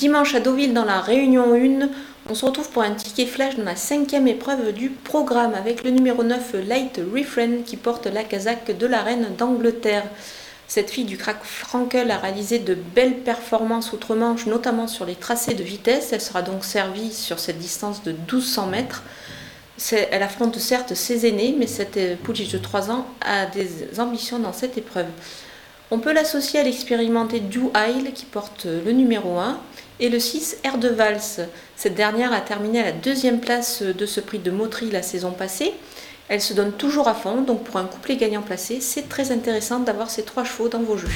Dimanche à Deauville dans la Réunion 1, on se retrouve pour un ticket flash dans la cinquième épreuve du programme avec le numéro 9 Light Refrain qui porte la casaque de la reine d'Angleterre. Cette fille du crack Frankel a réalisé de belles performances outre-Manche, notamment sur les tracés de vitesse. Elle sera donc servie sur cette distance de 1200 mètres. Elle affronte certes ses aînés, mais cette pouliche de 3 ans a des ambitions dans cette épreuve. On peut l'associer à l'expérimenté Do Isle qui porte le numéro 1 et le 6 Air de Valse. Cette dernière a terminé à la deuxième place de ce prix de Motry la saison passée. Elle se donne toujours à fond, donc pour un couplet gagnant placé, c'est très intéressant d'avoir ces trois chevaux dans vos jeux.